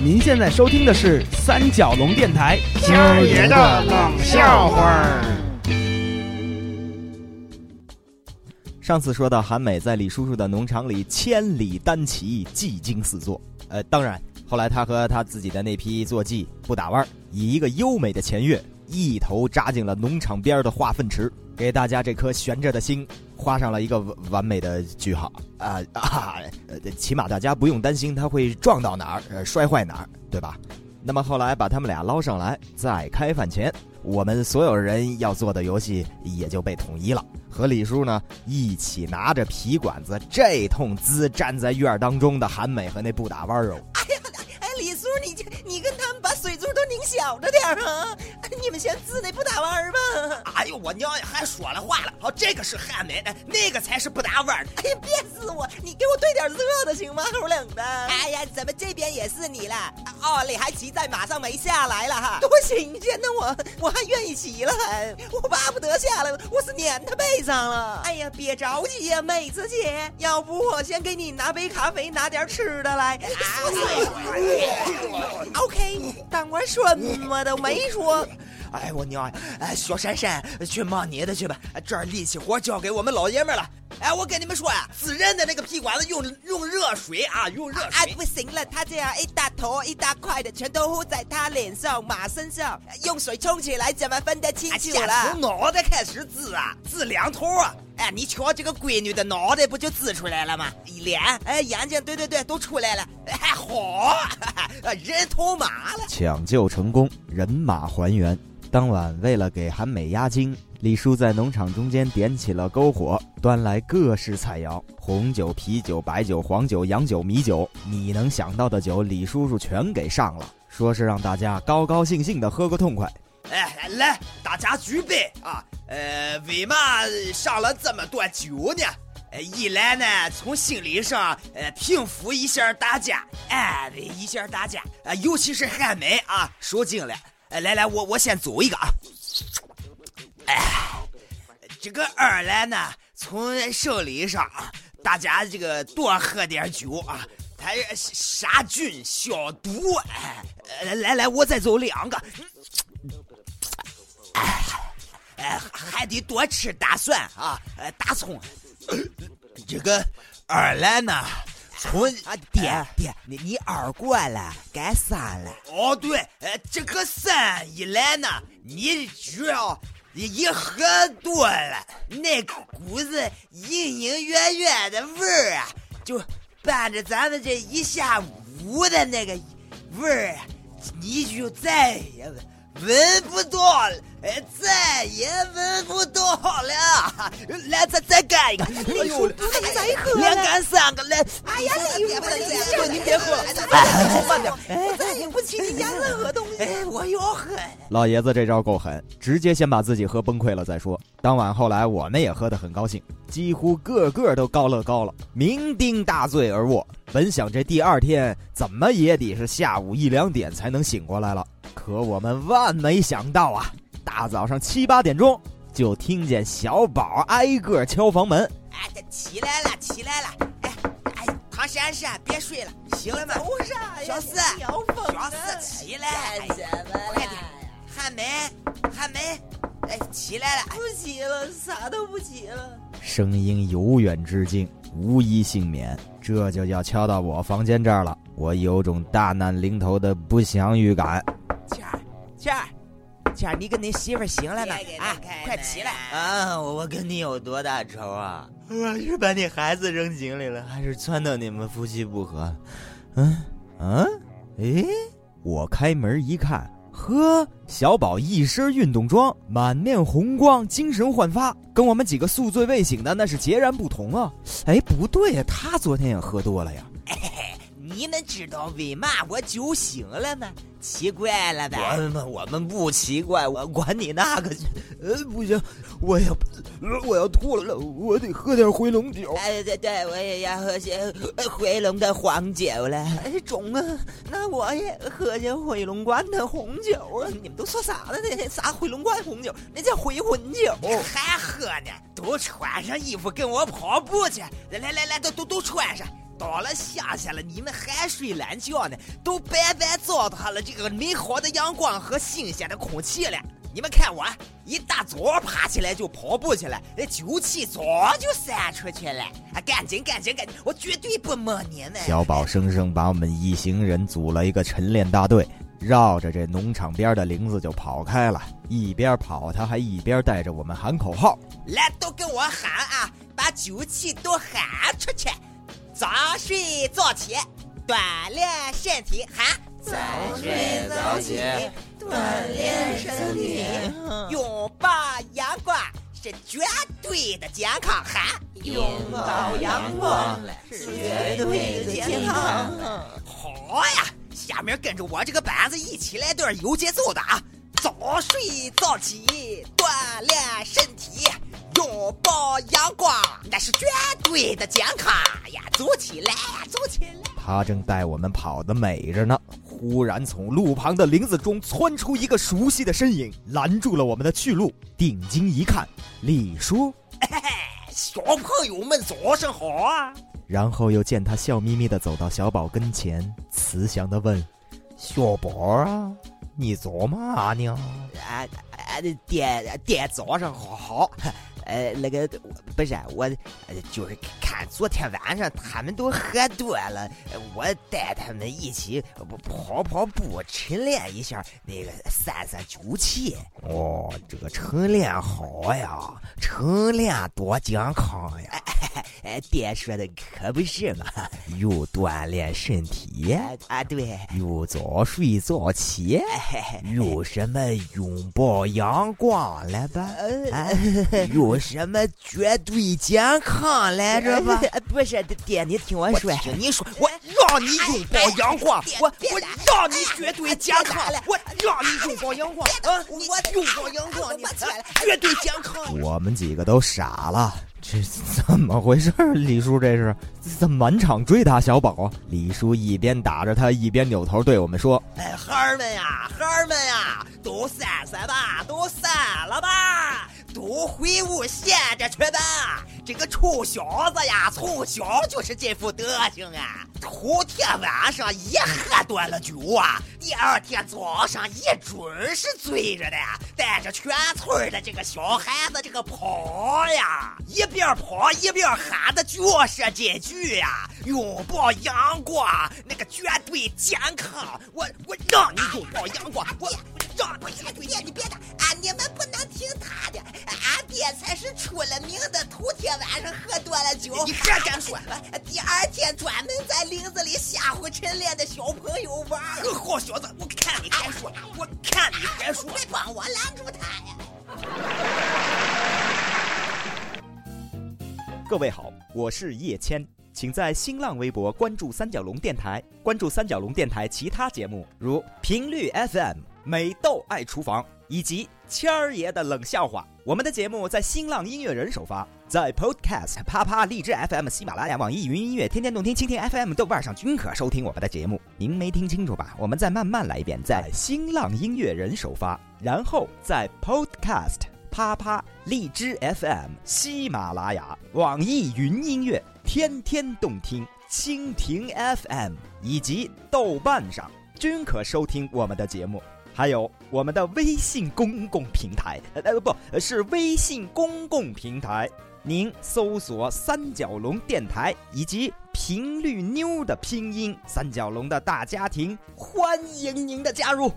您现在收听的是三角龙电台今儿爷的冷笑话儿。上次说到韩美在李叔叔的农场里千里单骑，技惊四座。呃，当然，后来他和他自己的那匹坐骑不打弯，以一个优美的前跃，一头扎进了农场边的化粪池，给大家这颗悬着的心画上了一个完美的句号。啊 啊，起码大家不用担心他会撞到哪儿，摔坏哪儿，对吧？那么后来把他们俩捞上来，在开饭前，我们所有人要做的游戏也就被统一了。和李叔呢一起拿着皮管子，这通滋站在院当中的韩美和那不打弯哦。哎呀，哎，李叔，你这水柱都拧小着点啊！你们先滋那不打弯儿吧。哎呦，我娘呀，还说了话了。好，这个是韩美，那个才是不打弯儿。哎呀，别死我！你给我兑点热的行吗？齁冷的。哎呀，怎么这边也是你了？哦，李还骑在马上没下来了哈，多新鲜呢！我我还愿意骑了，还我巴不得下来，我是撵他背上了。哎呀，别着急呀，妹子姐，要不我先给你拿杯咖啡，拿点吃的来。OK，当我什么都没说。哎，我娘！哎，小珊珊，去忙你的去吧，这儿力气活交给我们老爷们了。哎，我跟你们说呀，滋人的那个皮管子用用热水啊，用热水。哎，不行了，他这样一大坨一大块的，全都糊在他脸上、马身上，用水冲起来怎么分得清楚了？从脑袋开始滋啊，滋两头啊！哎，你瞧这个闺女的脑袋不就滋出来了吗？脸，哎，眼睛，对对对，都出来了。还好，人头马了。抢救成功，人马还原。当晚，为了给韩美压惊，李叔在农场中间点起了篝火，端来各式菜肴：红酒、啤酒、白酒、黄酒、洋酒、米酒，你能想到的酒，李叔叔全给上了，说是让大家高高兴兴的喝个痛快。哎，来，大家举杯啊！呃，为嘛上了这么多酒呢？呃，一来呢，从心理上呃平复一下大家，安慰一下大家，啊，尤其是韩美啊，受惊了。哎，来来，我我先走一个啊！哎，这个二来呢，从生理上，大家这个多喝点酒啊，它杀菌消毒。哎，来来，我再走两个。哎，还得多吃大蒜啊，大葱。这个二来呢？从啊，爹爹，你你二过了，该三了。哦，对，呃，这个三一来呢，你只要一喝多了，那股子隐隐约约的味儿啊，就伴着咱们这一下午的那个味儿，你就再也闻不到了。哎，再也闻不到了！来，再再干一个！哎呦，再喝两干三个来！哎呀，你别喝，你别喝！哎，慢点！我再也不请你家任何东西。哎，我要喝！老爷子这招够狠，直接先把自己喝崩溃了再说。当晚后来，我们也喝得很高兴，几乎个个都高乐高了，酩酊大醉而卧。本想这第二天怎么也得是下午一两点才能醒过来了，可我们万没想到啊！大早上七八点钟，就听见小宝挨个敲房门。哎，起来了，起来了！哎哎，唐珊珊，别睡了，醒了吗？小四，小四，起来！快点！韩梅，韩梅，哎，起来了！不起了，啥都不起了。声音由远至近，无一幸免。这就要敲到我房间这儿了，我有种大难临头的不祥预感。倩儿，倩儿。倩儿，你跟你媳妇醒了呢？啊，快起来！啊，我跟你有多大仇啊？我是把你孩子扔井里了，还是撺掇你们夫妻不和？嗯嗯，哎，我开门一看，呵，小宝一身运动装，满面红光，精神焕发，跟我们几个宿醉未醒的那是截然不同啊！哎，不对呀，他昨天也喝多了呀。你们知道为嘛我酒醒了吗？奇怪了吧？我们我们不奇怪，我管你那个去。呃，不行，我要我要吐了，我得喝点回龙酒。哎，对对，我也要喝些回龙的黄酒了。哎，中啊，那我也喝些回龙观的红酒啊。你们都说啥呢？那啥回龙观红酒，那叫回魂酒。还喝呢？都穿上衣服跟我跑步去！来来来来，都都都穿上。到了夏天了，你们还睡懒觉呢？都白白糟蹋了这个美好的阳光和新鲜的空气了。你们看我，一大早爬起来就跑步去了，那酒气早就散出去了。啊，赶紧赶紧赶紧，我绝对不摸你们。小宝生生把我们一行人组了一个晨练大队，绕着这农场边的林子就跑开了。一边跑，他还一边带着我们喊口号：“来，都跟我喊啊，把酒气都喊出去！早睡早起，锻炼身体，喊。”早睡早起，锻炼身体，拥抱阳光是绝对的健康。喊，拥抱阳光是绝对的健康。好呀，下面跟着我这个板子一起来段有节奏的啊！早睡早起，锻炼身体，拥抱阳光，那是绝对的健康呀！走起来，走起来！他正带我们跑得美着呢。忽然，从路旁的林子中窜出一个熟悉的身影，拦住了我们的去路。定睛一看，李叔，小朋友们早上好啊！然后又见他笑眯眯地走到小宝跟前，慈祥地问：“小宝啊，你做嘛呢？”“啊啊，爹爹早上好。”呃，那个不是我，就是看昨天晚上他们都喝多了，我带他们一起跑跑步，晨练一下，那个散散酒气。哦，这个晨练好呀，晨练多健康呀！哎，爹说的可不是嘛，又锻炼身体啊，对，又早睡早起，有什么拥抱阳光了吧？有。什么绝对健康来着吧？不是爹，你听我说，听你说，我让你拥抱阳光，我我让你绝对健康，我让你拥抱阳光啊！我拥抱阳光，你绝对健康。我们几个都傻了，这怎么回事？李叔这是怎么满场追打小宝？李叔一边打着他，一边扭头对我们说：“哎，孩儿们呀，孩儿们呀，都散散吧，都散了吧。”都回屋歇着去吧！这个臭小子呀，从小就是这副德行啊！头天晚上一喝多了酒啊，第二天早上一准是醉着的，带着全村的这个小孩子这个跑呀，一边跑一边喊的就是这句呀：“拥抱阳光，那个绝对健康。”我我让你拥抱阳光，我让你绝对别你别的啊！你们不能。才是出了名的头天晚上喝多了酒，你还敢说。第二天专门在林子里吓唬晨练的小朋友玩。好小子，我看你敢说，我看你敢说，快帮我拦住他呀！各位好，我是叶谦，请在新浪微博关注三角龙电台，关注三角龙电台其他节目，如频率 FM、美豆爱厨房以及谦儿爷的冷笑话。我们的节目在新浪音乐人首发，在 Podcast、啪啪、荔枝 FM、喜马拉雅、网易云音乐、天天动听、蜻蜓 FM、豆瓣上均可收听我们的节目。您没听清楚吧？我们再慢慢来一遍，在新浪音乐人首发，然后在 Podcast、啪啪、荔枝 FM、喜马拉雅、网易云音乐、天天动听、蜻蜓 FM 以及豆瓣上均可收听我们的节目。还有我们的微信公共平台，呃，不是微信公共平台，您搜索“三角龙电台”以及“频率妞”的拼音“三角龙”的大家庭，欢迎您的加入。